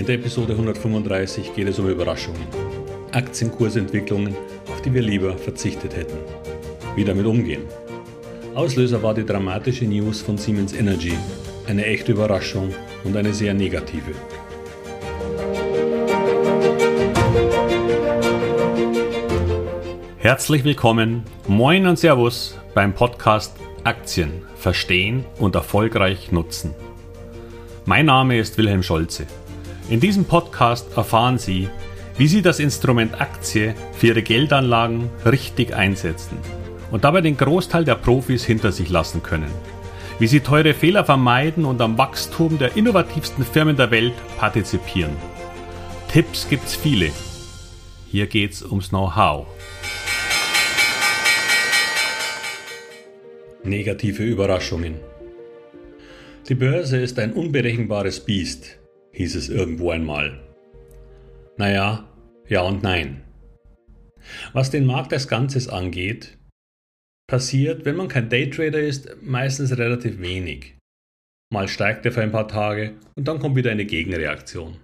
In der Episode 135 geht es um Überraschungen. Aktienkursentwicklungen, auf die wir lieber verzichtet hätten. Wie damit umgehen. Auslöser war die dramatische News von Siemens Energy. Eine echte Überraschung und eine sehr negative. Herzlich willkommen, moin und Servus beim Podcast Aktien verstehen und erfolgreich nutzen. Mein Name ist Wilhelm Scholze. In diesem Podcast erfahren Sie, wie Sie das Instrument Aktie für Ihre Geldanlagen richtig einsetzen und dabei den Großteil der Profis hinter sich lassen können. Wie Sie teure Fehler vermeiden und am Wachstum der innovativsten Firmen der Welt partizipieren. Tipps gibt's viele. Hier geht's ums Know-how. Negative Überraschungen. Die Börse ist ein unberechenbares Biest hieß es irgendwo einmal. Naja, ja und nein. Was den Markt als Ganzes angeht, passiert, wenn man kein Daytrader ist, meistens relativ wenig. Mal steigt er für ein paar Tage und dann kommt wieder eine Gegenreaktion.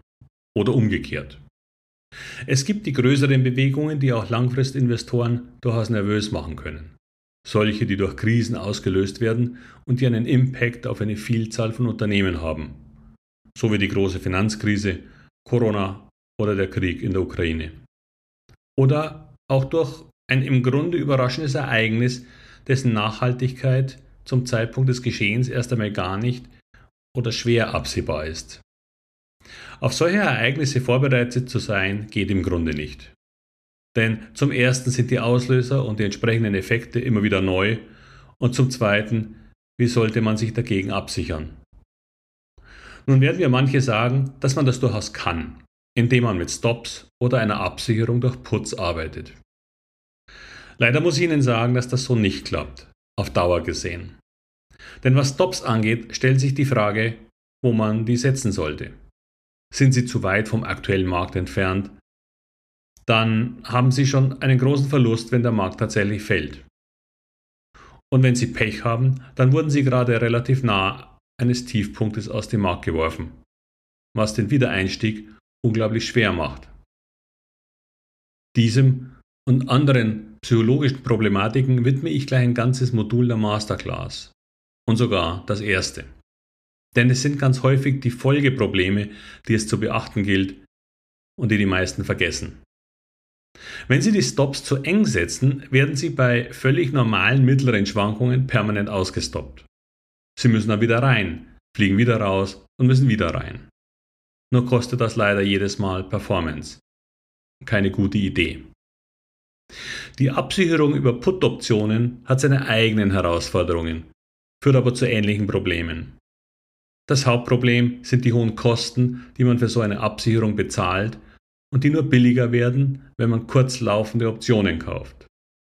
Oder umgekehrt. Es gibt die größeren Bewegungen, die auch Langfristinvestoren durchaus nervös machen können. Solche, die durch Krisen ausgelöst werden und die einen Impact auf eine Vielzahl von Unternehmen haben so wie die große Finanzkrise, Corona oder der Krieg in der Ukraine. Oder auch durch ein im Grunde überraschendes Ereignis, dessen Nachhaltigkeit zum Zeitpunkt des Geschehens erst einmal gar nicht oder schwer absehbar ist. Auf solche Ereignisse vorbereitet zu sein, geht im Grunde nicht. Denn zum Ersten sind die Auslöser und die entsprechenden Effekte immer wieder neu und zum Zweiten, wie sollte man sich dagegen absichern? Nun werden wir manche sagen, dass man das durchaus kann, indem man mit Stops oder einer Absicherung durch Putz arbeitet. Leider muss ich Ihnen sagen, dass das so nicht klappt, auf Dauer gesehen. Denn was Stops angeht, stellt sich die Frage, wo man die setzen sollte. Sind sie zu weit vom aktuellen Markt entfernt? Dann haben sie schon einen großen Verlust, wenn der Markt tatsächlich fällt. Und wenn sie Pech haben, dann wurden sie gerade relativ nah eines Tiefpunktes aus dem Markt geworfen, was den Wiedereinstieg unglaublich schwer macht. Diesem und anderen psychologischen Problematiken widme ich gleich ein ganzes Modul der Masterclass und sogar das erste. Denn es sind ganz häufig die Folgeprobleme, die es zu beachten gilt und die die meisten vergessen. Wenn Sie die Stops zu eng setzen, werden Sie bei völlig normalen mittleren Schwankungen permanent ausgestoppt. Sie müssen dann wieder rein, fliegen wieder raus und müssen wieder rein. Nur kostet das leider jedes Mal Performance. Keine gute Idee. Die Absicherung über Put-Optionen hat seine eigenen Herausforderungen, führt aber zu ähnlichen Problemen. Das Hauptproblem sind die hohen Kosten, die man für so eine Absicherung bezahlt und die nur billiger werden, wenn man kurzlaufende Optionen kauft,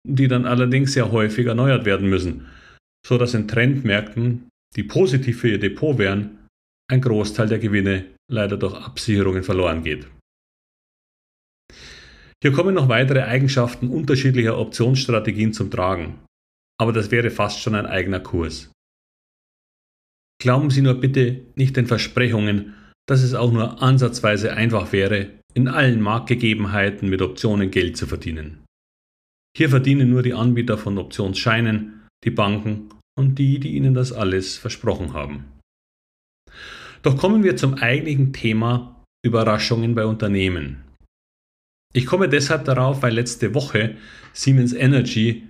die dann allerdings sehr häufig erneuert werden müssen, so dass in Trendmärkten die positiv für Ihr Depot wären, ein Großteil der Gewinne leider durch Absicherungen verloren geht. Hier kommen noch weitere Eigenschaften unterschiedlicher Optionsstrategien zum Tragen, aber das wäre fast schon ein eigener Kurs. Glauben Sie nur bitte nicht den Versprechungen, dass es auch nur ansatzweise einfach wäre, in allen Marktgegebenheiten mit Optionen Geld zu verdienen. Hier verdienen nur die Anbieter von Optionsscheinen, die Banken und die, die ihnen das alles versprochen haben. Doch kommen wir zum eigentlichen Thema Überraschungen bei Unternehmen. Ich komme deshalb darauf, weil letzte Woche Siemens Energy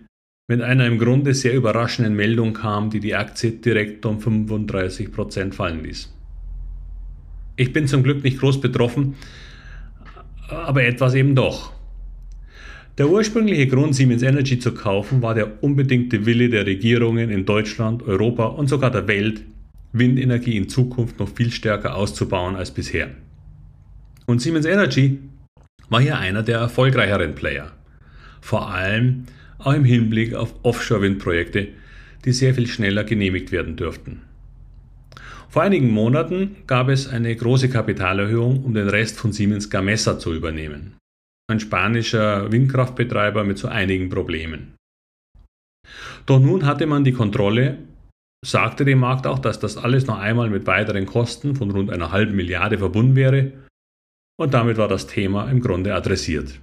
mit einer im Grunde sehr überraschenden Meldung kam, die die Aktie direkt um 35% fallen ließ. Ich bin zum Glück nicht groß betroffen, aber etwas eben doch. Der ursprüngliche Grund, Siemens Energy zu kaufen, war der unbedingte Wille der Regierungen in Deutschland, Europa und sogar der Welt, Windenergie in Zukunft noch viel stärker auszubauen als bisher. Und Siemens Energy war hier einer der erfolgreicheren Player. Vor allem auch im Hinblick auf Offshore-Windprojekte, die sehr viel schneller genehmigt werden dürften. Vor einigen Monaten gab es eine große Kapitalerhöhung, um den Rest von Siemens Gamesa zu übernehmen ein spanischer Windkraftbetreiber mit so einigen Problemen. Doch nun hatte man die Kontrolle, sagte dem Markt auch, dass das alles noch einmal mit weiteren Kosten von rund einer halben Milliarde verbunden wäre Und damit war das Thema im Grunde adressiert.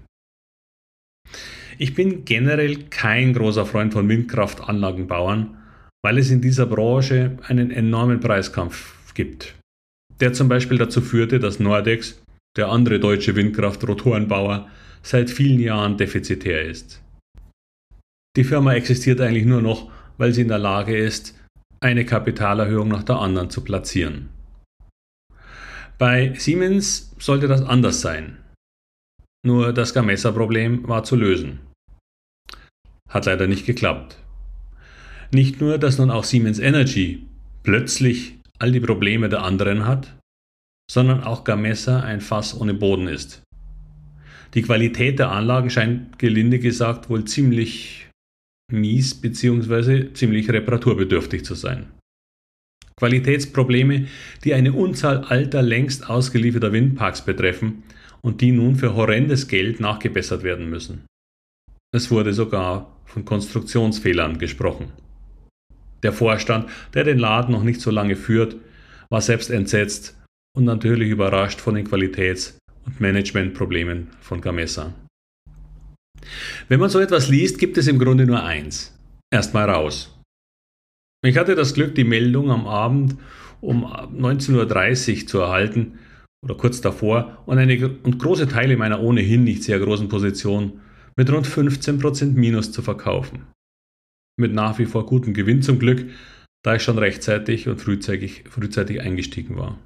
Ich bin generell kein großer Freund von Windkraftanlagenbauern, weil es in dieser Branche einen enormen Preiskampf gibt, der zum Beispiel dazu führte, dass Nordex, der andere deutsche Windkraftrotorenbauer, seit vielen Jahren defizitär ist. Die Firma existiert eigentlich nur noch, weil sie in der Lage ist, eine Kapitalerhöhung nach der anderen zu platzieren. Bei Siemens sollte das anders sein. Nur das Gamesa-Problem war zu lösen. Hat leider nicht geklappt. Nicht nur, dass nun auch Siemens Energy plötzlich all die Probleme der anderen hat, sondern auch Gamesa ein Fass ohne Boden ist. Die Qualität der Anlagen scheint gelinde gesagt wohl ziemlich mies bzw. ziemlich reparaturbedürftig zu sein. Qualitätsprobleme, die eine Unzahl alter, längst ausgelieferter Windparks betreffen und die nun für horrendes Geld nachgebessert werden müssen. Es wurde sogar von Konstruktionsfehlern gesprochen. Der Vorstand, der den Laden noch nicht so lange führt, war selbst entsetzt und natürlich überrascht von den Qualitäts- und Managementproblemen von Gamesa. Wenn man so etwas liest, gibt es im Grunde nur eins. Erstmal raus. Ich hatte das Glück, die Meldung am Abend um 19.30 Uhr zu erhalten oder kurz davor und, eine, und große Teile meiner ohnehin nicht sehr großen Position mit rund 15% Minus zu verkaufen. Mit nach wie vor gutem Gewinn zum Glück, da ich schon rechtzeitig und frühzeitig, frühzeitig eingestiegen war.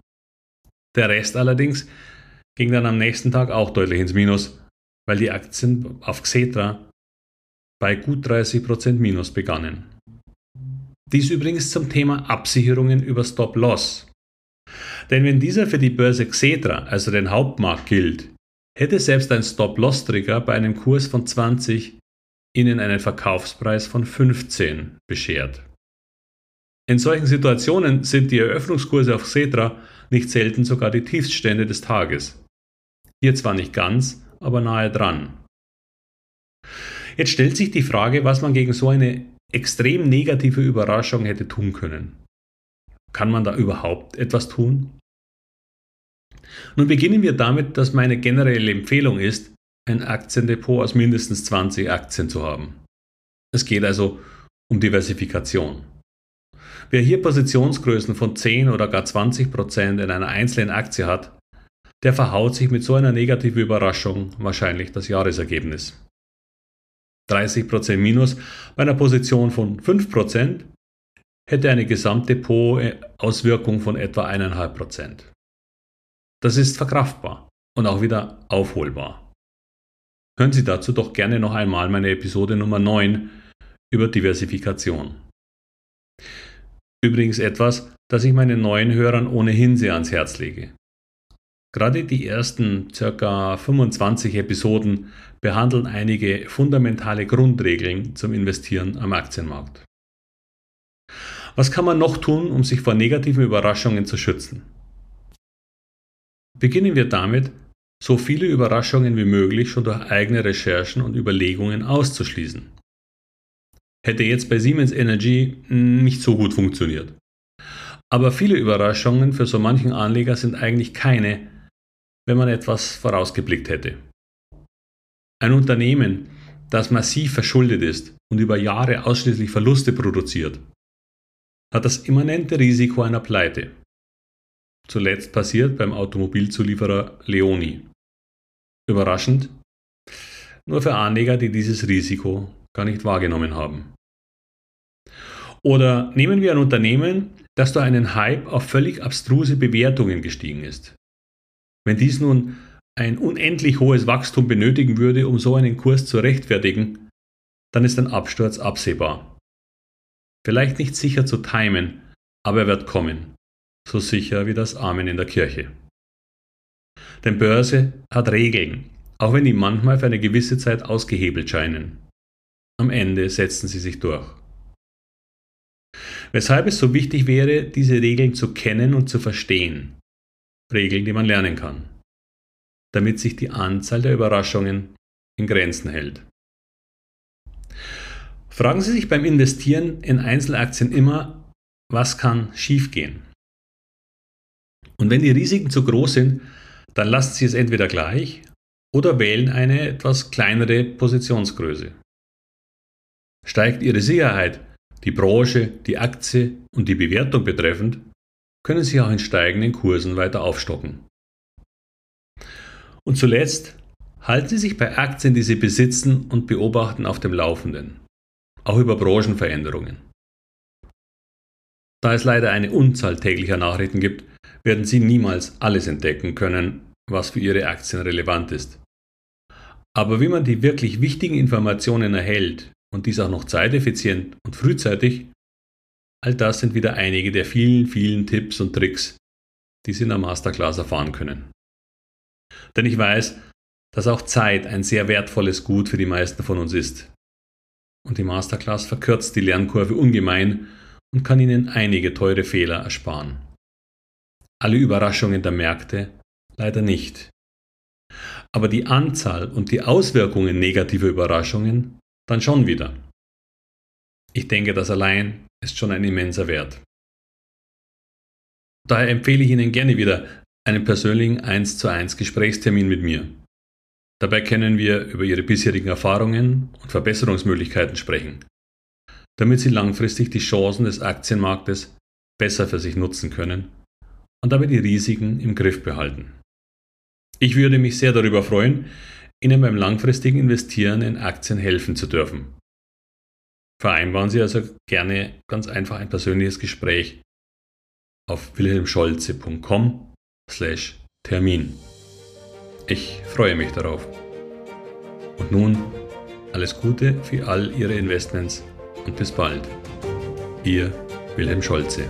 Der Rest allerdings ging dann am nächsten Tag auch deutlich ins Minus, weil die Aktien auf Xetra bei gut 30% Minus begannen. Dies übrigens zum Thema Absicherungen über Stop-Loss. Denn wenn dieser für die Börse Xetra, also den Hauptmarkt, gilt, hätte selbst ein Stop-Loss-Trigger bei einem Kurs von 20 Ihnen einen Verkaufspreis von 15 beschert. In solchen Situationen sind die Eröffnungskurse auf Xetra nicht selten sogar die Tiefststände des Tages. Hier zwar nicht ganz, aber nahe dran. Jetzt stellt sich die Frage, was man gegen so eine extrem negative Überraschung hätte tun können. Kann man da überhaupt etwas tun? Nun beginnen wir damit, dass meine generelle Empfehlung ist, ein Aktiendepot aus mindestens 20 Aktien zu haben. Es geht also um Diversifikation. Wer hier Positionsgrößen von 10 oder gar 20 Prozent in einer einzelnen Aktie hat, der verhaut sich mit so einer negativen Überraschung wahrscheinlich das Jahresergebnis. 30% Minus bei einer Position von 5% hätte eine Gesamtdepot-Auswirkung von etwa 1,5%. Das ist verkraftbar und auch wieder aufholbar. Hören Sie dazu doch gerne noch einmal meine Episode Nummer 9 über Diversifikation. Übrigens etwas, das ich meinen neuen Hörern ohnehin sehr ans Herz lege. Gerade die ersten ca. 25 Episoden behandeln einige fundamentale Grundregeln zum Investieren am Aktienmarkt. Was kann man noch tun, um sich vor negativen Überraschungen zu schützen? Beginnen wir damit, so viele Überraschungen wie möglich schon durch eigene Recherchen und Überlegungen auszuschließen. Hätte jetzt bei Siemens Energy nicht so gut funktioniert. Aber viele Überraschungen für so manchen Anleger sind eigentlich keine, wenn man etwas vorausgeblickt hätte. Ein Unternehmen, das massiv verschuldet ist und über Jahre ausschließlich Verluste produziert, hat das immanente Risiko einer Pleite. Zuletzt passiert beim Automobilzulieferer Leoni. Überraschend? Nur für Anleger, die dieses Risiko gar nicht wahrgenommen haben. Oder nehmen wir ein Unternehmen, das durch einen Hype auf völlig abstruse Bewertungen gestiegen ist. Wenn dies nun ein unendlich hohes Wachstum benötigen würde, um so einen Kurs zu rechtfertigen, dann ist ein Absturz absehbar. Vielleicht nicht sicher zu timen, aber er wird kommen, so sicher wie das Amen in der Kirche. Denn Börse hat Regeln, auch wenn die manchmal für eine gewisse Zeit ausgehebelt scheinen. Am Ende setzen sie sich durch. Weshalb es so wichtig wäre, diese Regeln zu kennen und zu verstehen, Regeln, die man lernen kann, damit sich die Anzahl der Überraschungen in Grenzen hält. Fragen Sie sich beim Investieren in Einzelaktien immer, was kann schiefgehen? Und wenn die Risiken zu groß sind, dann lassen Sie es entweder gleich oder wählen eine etwas kleinere Positionsgröße. Steigt Ihre Sicherheit, die Branche, die Aktie und die Bewertung betreffend, können Sie auch in steigenden Kursen weiter aufstocken. Und zuletzt halten Sie sich bei Aktien, die Sie besitzen und beobachten, auf dem Laufenden, auch über Branchenveränderungen. Da es leider eine Unzahl täglicher Nachrichten gibt, werden Sie niemals alles entdecken können, was für Ihre Aktien relevant ist. Aber wie man die wirklich wichtigen Informationen erhält und dies auch noch zeiteffizient und frühzeitig, all das sind wieder einige der vielen, vielen Tipps und Tricks, die Sie in der Masterclass erfahren können. Denn ich weiß, dass auch Zeit ein sehr wertvolles Gut für die meisten von uns ist. Und die Masterclass verkürzt die Lernkurve ungemein und kann Ihnen einige teure Fehler ersparen. Alle Überraschungen der Märkte leider nicht. Aber die Anzahl und die Auswirkungen negativer Überraschungen dann schon wieder. Ich denke, das allein ist schon ein immenser Wert. Daher empfehle ich Ihnen gerne wieder einen persönlichen 1 zu 1 Gesprächstermin mit mir. Dabei können wir über Ihre bisherigen Erfahrungen und Verbesserungsmöglichkeiten sprechen, damit Sie langfristig die Chancen des Aktienmarktes besser für sich nutzen können und dabei die Risiken im Griff behalten. Ich würde mich sehr darüber freuen, Ihnen beim langfristigen Investieren in Aktien helfen zu dürfen. Vereinbaren Sie also gerne ganz einfach ein persönliches Gespräch auf wilhelmscholze.com slash Termin. Ich freue mich darauf. Und nun alles Gute für all Ihre Investments und bis bald. Ihr Wilhelm Scholze.